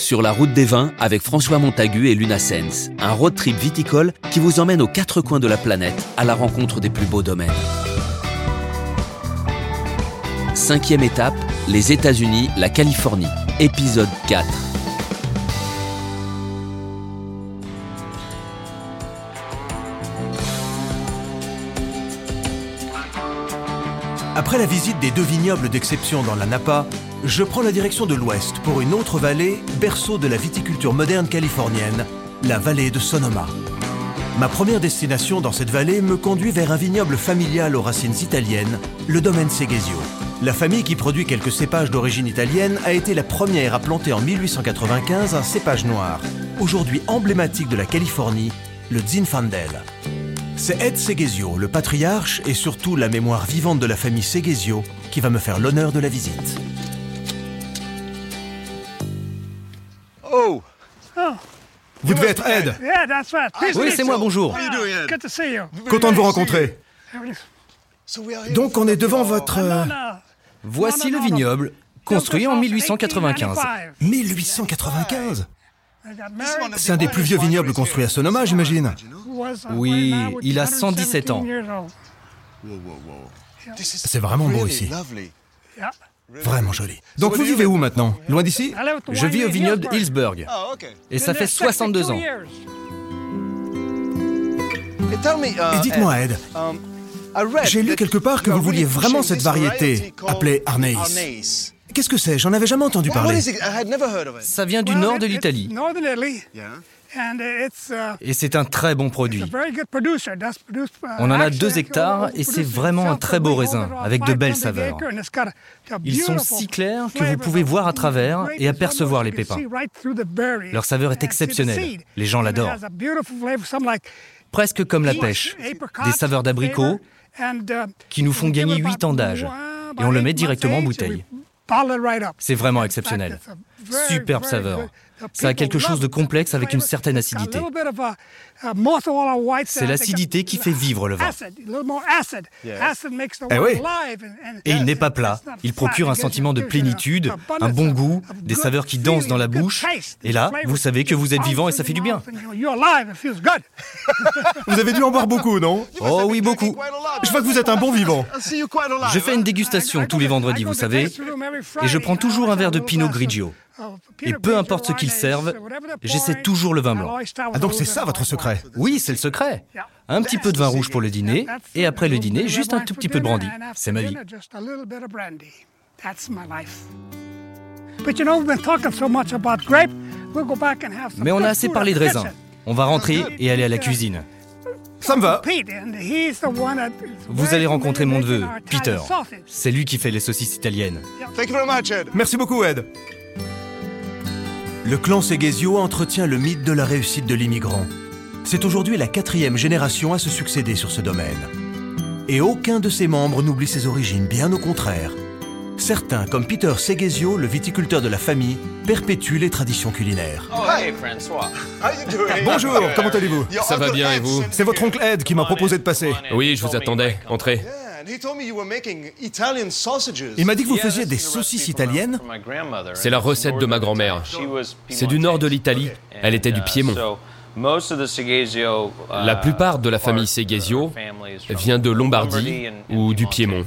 Sur la route des vins avec François Montagu et Luna Sens, un road trip viticole qui vous emmène aux quatre coins de la planète à la rencontre des plus beaux domaines. Cinquième étape, les États-Unis, la Californie. Épisode 4. Après la visite des deux vignobles d'exception dans la Napa, je prends la direction de l'ouest pour une autre vallée, berceau de la viticulture moderne californienne, la vallée de Sonoma. Ma première destination dans cette vallée me conduit vers un vignoble familial aux racines italiennes, le domaine Seghesio. La famille qui produit quelques cépages d'origine italienne a été la première à planter en 1895 un cépage noir, aujourd'hui emblématique de la Californie, le Zinfandel. C'est Ed Seghesio, le patriarche et surtout la mémoire vivante de la famille Seghesio, qui va me faire l'honneur de la visite. Vous devez être Ed. Oui, c'est moi, bonjour. Content de vous rencontrer. So we are here Donc on est devant votre... euh. Voici le no, no. vignoble, construit en 1895. 1895 I got married? C'est un des plus vieux vignobles construits à Sonoma, j'imagine. Was, Oui, il a 117 117 ans. C'est vraiment beau ici. Vraiment joli. Donc vous vivez où maintenant? Loin d'ici? Je vis au vignoble. Hillsburg. Ah, Et ça fait there 62 62 ans. years. Et dites-moi, Ed, j'ai lu quelque part que vous vouliez vraiment cette variété, appelée Arneis. Qu'est-ce que c'est? J'en avais jamais entendu parler. Ça vient du nord de l'Italie. Uh, Et c'est un très bon produit. On en a deux hectares et c'est vraiment un très beau raisin, avec de belles 500 saveurs. Ils sont si clairs que vous pouvez voir à travers et apercevoir les pépins. Leur saveur est exceptionnelle. Les gens l'adorent. Presque comme la pêche. Des saveurs d'abricot uh, qui nous font gagner it 8 about ans d'âge. Et on le met directement en bouteille. C'est vraiment exceptionnel. Superbe saveur. Ça a quelque chose de complexe avec une certaine It's got a acidité. C'est l'acidité qui fait vivre le vin. Eh oui. Et il n'est pas plat. Il procure un sentiment de plénitude, a- un bon goût, des saveurs qui dansent dans la bouche. Et là, vous savez que vous êtes vivant et ça fait du bien. Vous avez dû en boire beaucoup, non? Oh oui, beaucoup. Je vois que vous êtes un bon vivant. Je fais une dégustation tous les vendredis, vous savez, et je prends toujours un verre de Pinot Grigio. Et peu importe ce qu'ils servent, j'essaie toujours le vin blanc. Ah donc c'est ça votre secret Oui, c'est le secret. Un petit peu de vin rouge pour le dîner, et après le dîner, juste un tout petit peu de brandy. C'est ma vie. Mais on a assez parlé de raisin. On va rentrer et aller à la cuisine. Ça me va. Vous allez rencontrer mon neveu, Peter. C'est lui qui fait les saucisses italiennes. Merci beaucoup, Ed. Le clan Seghesio entretient le mythe de la réussite de l'immigrant. C'est aujourd'hui la quatrième génération à se succéder sur ce domaine. Et aucun de ses membres n'oublie ses origines, bien au contraire. Certains, comme Peter Seghesio, le viticulteur de la famille, perpétuent les traditions culinaires. Hey François. Bonjour, comment allez-vous? Ça va bien et vous? C'est votre oncle Ed qui m'a proposé de passer. Oui, je vous attendais. Entrez. Il m'a dit que vous faisiez des saucisses italiennes. C'est la recette de ma grand-mère. C'est du nord de l'Italie. Elle était du Piémont. La plupart de la famille Seghesio vient de Lombardie ou du Piémont.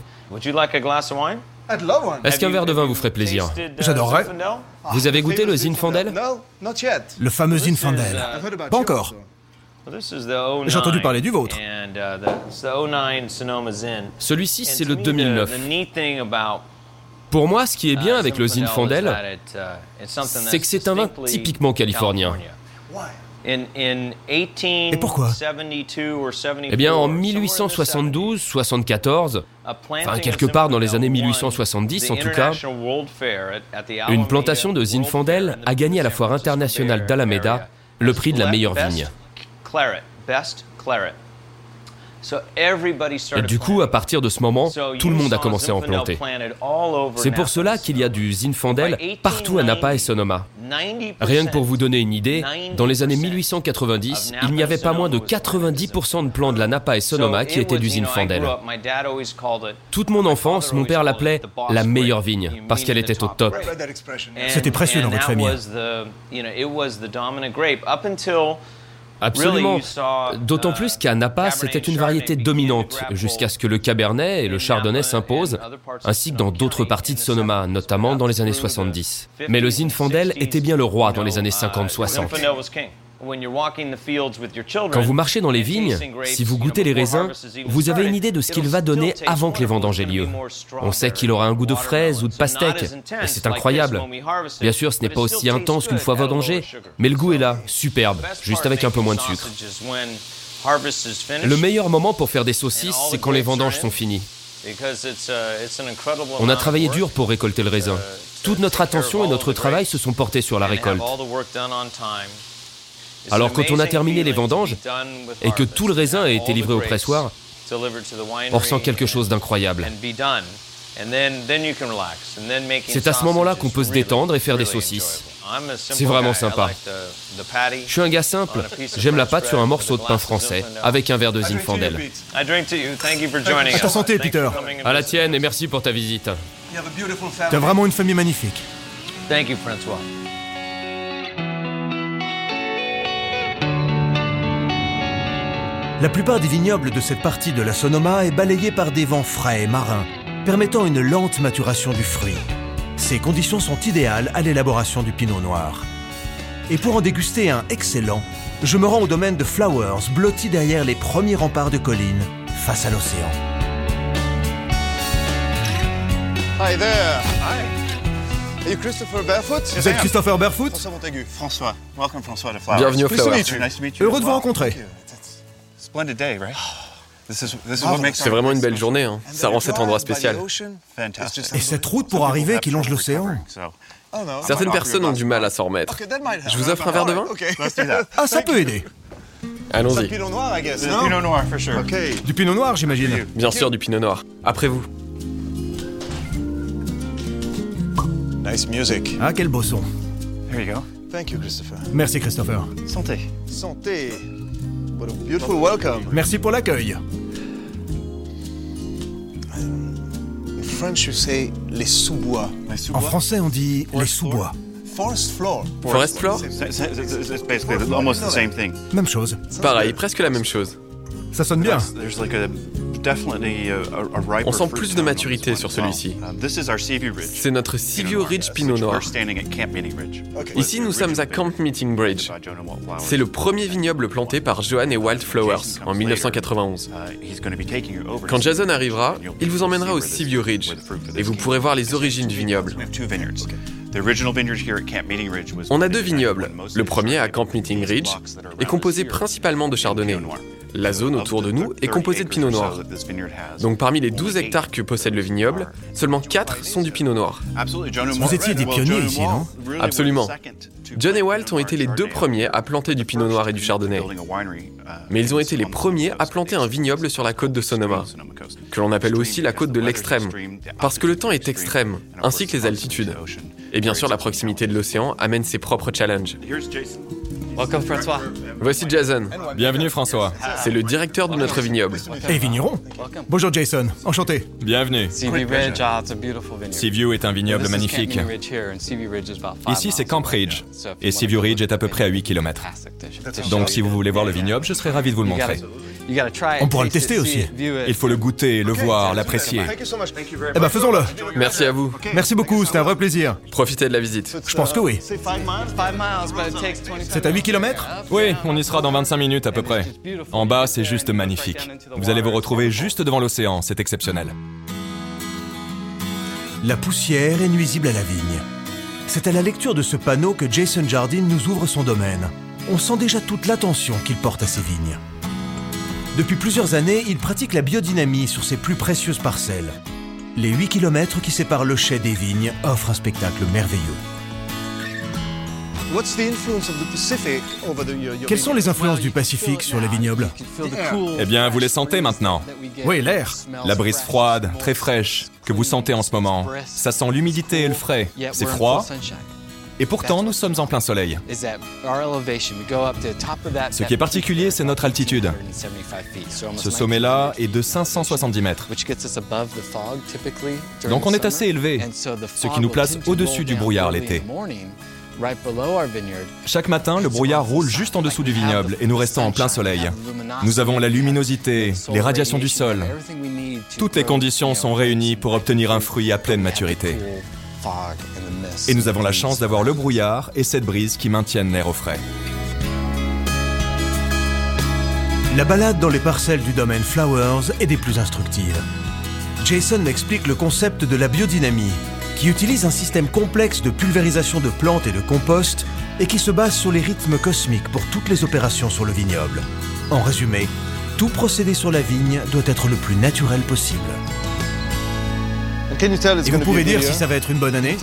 Est-ce qu'un verre de vin vous ferait plaisir? J'adorerais. Vous avez goûté le Zinfandel? Le fameux Zinfandel. Pas encore. J'ai entendu parler du vôtre. Celui-ci, c'est le 2009. Pour moi, ce qui est bien avec le Zinfandel, c'est que c'est un vin typiquement californien. Et pourquoi? Eh bien, en 1872, 74, enfin quelque part dans les années 1870 en tout cas, une plantation de Zinfandel a gagné à la foire internationale d'Alameda le prix de la meilleure vigne. Et du coup, à partir de ce moment, tout le monde a commencé à en planter. C'est pour cela qu'il y a du Zinfandel partout à Napa et Sonoma. Rien que pour vous donner une idée, dans les années 1890, il n'y avait pas moins de 90% de plants de la Napa et Sonoma qui étaient d'usine Fandel. Toute mon enfance, mon père l'appelait la meilleure vigne, parce qu'elle était au top. C'était précieux dans votre famille. Absolument. D'autant plus qu'à Napa, c'était une variété dominante, jusqu'à ce que le Cabernet et le Chardonnay s'imposent, ainsi que dans d'autres parties de Sonoma, notamment dans les années 70. Mais le Zinfandel était bien le roi dans les années 50-60. Quand vous marchez dans les vignes, si vous goûtez les raisins, vous avez une idée de ce qu'il va donner avant que les vendanges aient lieu. On sait qu'il aura un goût de fraise ou de pastèque, et c'est incroyable. Bien sûr, ce n'est pas aussi intense qu'une fois vendangé, mais le goût est là, superbe, juste avec un peu moins de sucre. Le meilleur moment pour faire des saucisses, c'est quand les vendanges sont finies. On a travaillé dur pour récolter le raisin. Toute notre attention et notre travail se sont portés sur la récolte. Alors quand on a terminé les vendanges et que tout le raisin a été livré au pressoir, on ressent quelque chose d'incroyable. C'est à ce moment-là qu'on peut se détendre et faire des saucisses. C'est vraiment sympa. Je suis un gars simple. J'aime la pâte sur un morceau de pain français, avec un verre de Zinfandel. À ta santé, Peter. À la tienne et merci pour ta visite. T'as vraiment une famille magnifique. François. La plupart des vignobles de cette partie de la Sonoma est balayée par des vents frais et marins, permettant une lente maturation du fruit. Ces conditions sont idéales à l'élaboration du pinot noir. Et pour en déguster un excellent, je me rends au domaine de Flowers, blotti derrière les premiers remparts de collines, face à l'océan. Hi there. Hi. Are you Christopher Barefoot? Vous êtes Christopher Barefoot? François Montagu. François. Welcome François de Flowers. Bienvenue au Nice to Flowers. meet you. Nice to meet you. Heureux de vous rencontrer. C'est vraiment une belle journée, hein. ça rend cet endroit spécial. Et cette route pour arriver qui longe l'océan Certaines personnes ont du mal à s'en remettre. Je vous offre un verre de vin. Ah, ça peut aider. Allons-y. Pinot noir, I guess. Pinot noir, for sure. Okay. Du pinot noir, j'imagine. Bien sûr, du pinot noir. Après vous. Nice music. Ah, quel beau son. Here you go. Thank you, Christopher. Merci, Christopher. Santé. Santé. Beautiful welcome. Merci pour l'accueil. In French, you say les sous-bois. Les En français, on dit les sous-bois. Forest floor. Forest floor? It's basically almost the same thing. Même chose. Pareil, presque la même chose. Ça sonne bien. On sent plus de maturité sur celui-ci. Ridge. C'est notre Seaview Ridge Pinot Noir. Ici, nous sommes à Camp Meeting Bridge. C'est le premier vignoble planté par Johan et Wildflowers en 1991. Uh, Quand Jason arrivera, il vous emmènera au Seaview Ridge et vous pourrez voir les origines du vignoble. On a deux vignobles. Le premier à Camp Meeting Ridge est composé principalement de chardonnay. La zone autour de nous est composée de pinot noir. Donc parmi les 12 hectares que possède le vignoble, seulement 4 sont du pinot noir. Vous étiez des pionniers ici, non Absolument. John et Walt ont été les deux premiers à planter du pinot noir et du chardonnay. Mais ils ont été les premiers à planter un vignoble sur la côte de Sonoma, que l'on appelle aussi la côte de l'extrême, parce que le temps est extrême, ainsi que les altitudes. Et bien sûr, la proximité de l'océan amène ses propres challenges. Welcome François. Voici Jason. Bienvenue François. C'est le directeur de notre vignoble. Et vigneron. Bonjour, Jason. Enchanté. Bienvenue. Seaview est un vignoble magnifique. Ici, c'est Camp Ridge. Et Seaview Ridge est à peu près à 8 km. Donc, si vous voulez voir le vignoble, je serais ravi de vous le montrer. On pourra le tester aussi. Il faut le goûter, le voir, l'apprécier. Eh ben, faisons-le. Merci à vous. Merci beaucoup, c'était un vrai plaisir. Profitez de la visite. Je pense que oui. C'est à 8 km Oui, on y sera dans 25 minutes à peu près. En bas, c'est juste magnifique. Vous allez vous retrouver juste devant l'océan, c'est exceptionnel. La poussière est nuisible à la vigne. C'est à la lecture de ce panneau que Jason Jardine nous ouvre son domaine. On sent déjà toute l'attention qu'il porte à ses vignes. Depuis plusieurs années, il pratique la biodynamie sur ses plus précieuses parcelles. Les 8 km qui séparent le chai des vignes offrent un spectacle merveilleux. Quelles sont les influences du Pacifique sur les vignobles? Eh bien, vous les sentez maintenant. Oui, l'air. La brise froide, très fraîche, que vous sentez en ce moment. Ça sent l'humidité et le frais. C'est froid, Et pourtant, nous sommes en plein soleil. Ce qui est particulier, c'est notre altitude. Ce sommet-là est de 570 mètres. Donc on est assez élevé, ce qui nous place au-dessus du brouillard l'été. Chaque matin, le brouillard roule juste en dessous du vignoble et nous restons en plein soleil. Nous avons la luminosité, les radiations du sol. Toutes les conditions sont réunies pour obtenir un fruit à pleine maturité. Et nous avons la chance d'avoir le brouillard et cette brise qui maintiennent l'air au frais. La balade dans les parcelles du domaine Flowers est des plus instructives. Jason m'explique le concept de la biodynamie, qui utilise un système complexe de pulvérisation de plantes et de compost et qui se base sur les rythmes cosmiques pour toutes les opérations sur le vignoble. En résumé, tout procédé sur la vigne doit être le plus naturel possible. Et vous pouvez dire si ça va être une bonne année?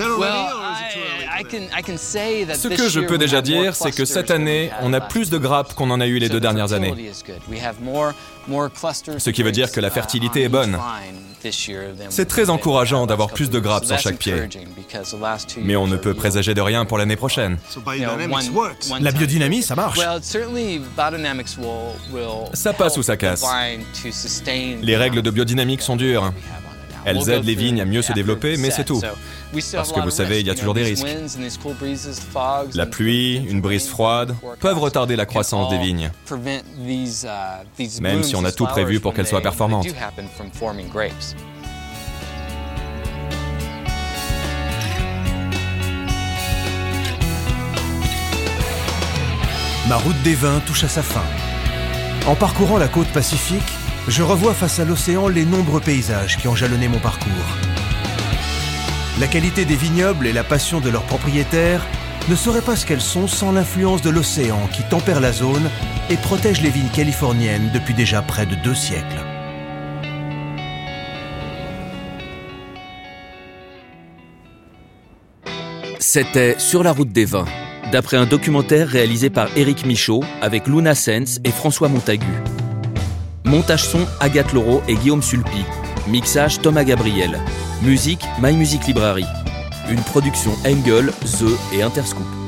Ce que je peux déjà dire, c'est que cette année, on a plus de grappes qu'on en a eu les deux dernières années. Ce qui veut dire que la fertilité est bonne. C'est très encourageant d'avoir plus de grappes sur chaque pied. Mais on ne peut présager de rien pour l'année prochaine. La biodynamie, ça marche. Ça passe ou ça casse. Les règles de biodynamique sont dures. Elles aident les vignes à mieux se développer, mais c'est tout. Parce que vous savez, il y a toujours des risques. La pluie, une brise froide peuvent retarder la croissance des vignes, même si on a tout prévu pour qu'elles soient performantes. Ma route des vins touche à sa fin. En parcourant la côte pacifique, je revois face à l'océan les nombreux paysages qui ont jalonné mon parcours. La qualité des vignobles et la passion de leurs propriétaires ne seraient pas ce qu'elles sont sans l'influence de l'océan qui tempère la zone et protège les vignes californiennes depuis déjà près de deux siècles. C'était Sur la route des vins, d'après un documentaire réalisé par Éric Michaud avec Luna Sens et François Montagu. Montage son Agathe Laureau et Guillaume Sulpi. Mixage Thomas Gabriel. Musique My Music Library. Une production Engel, The et Interscoop.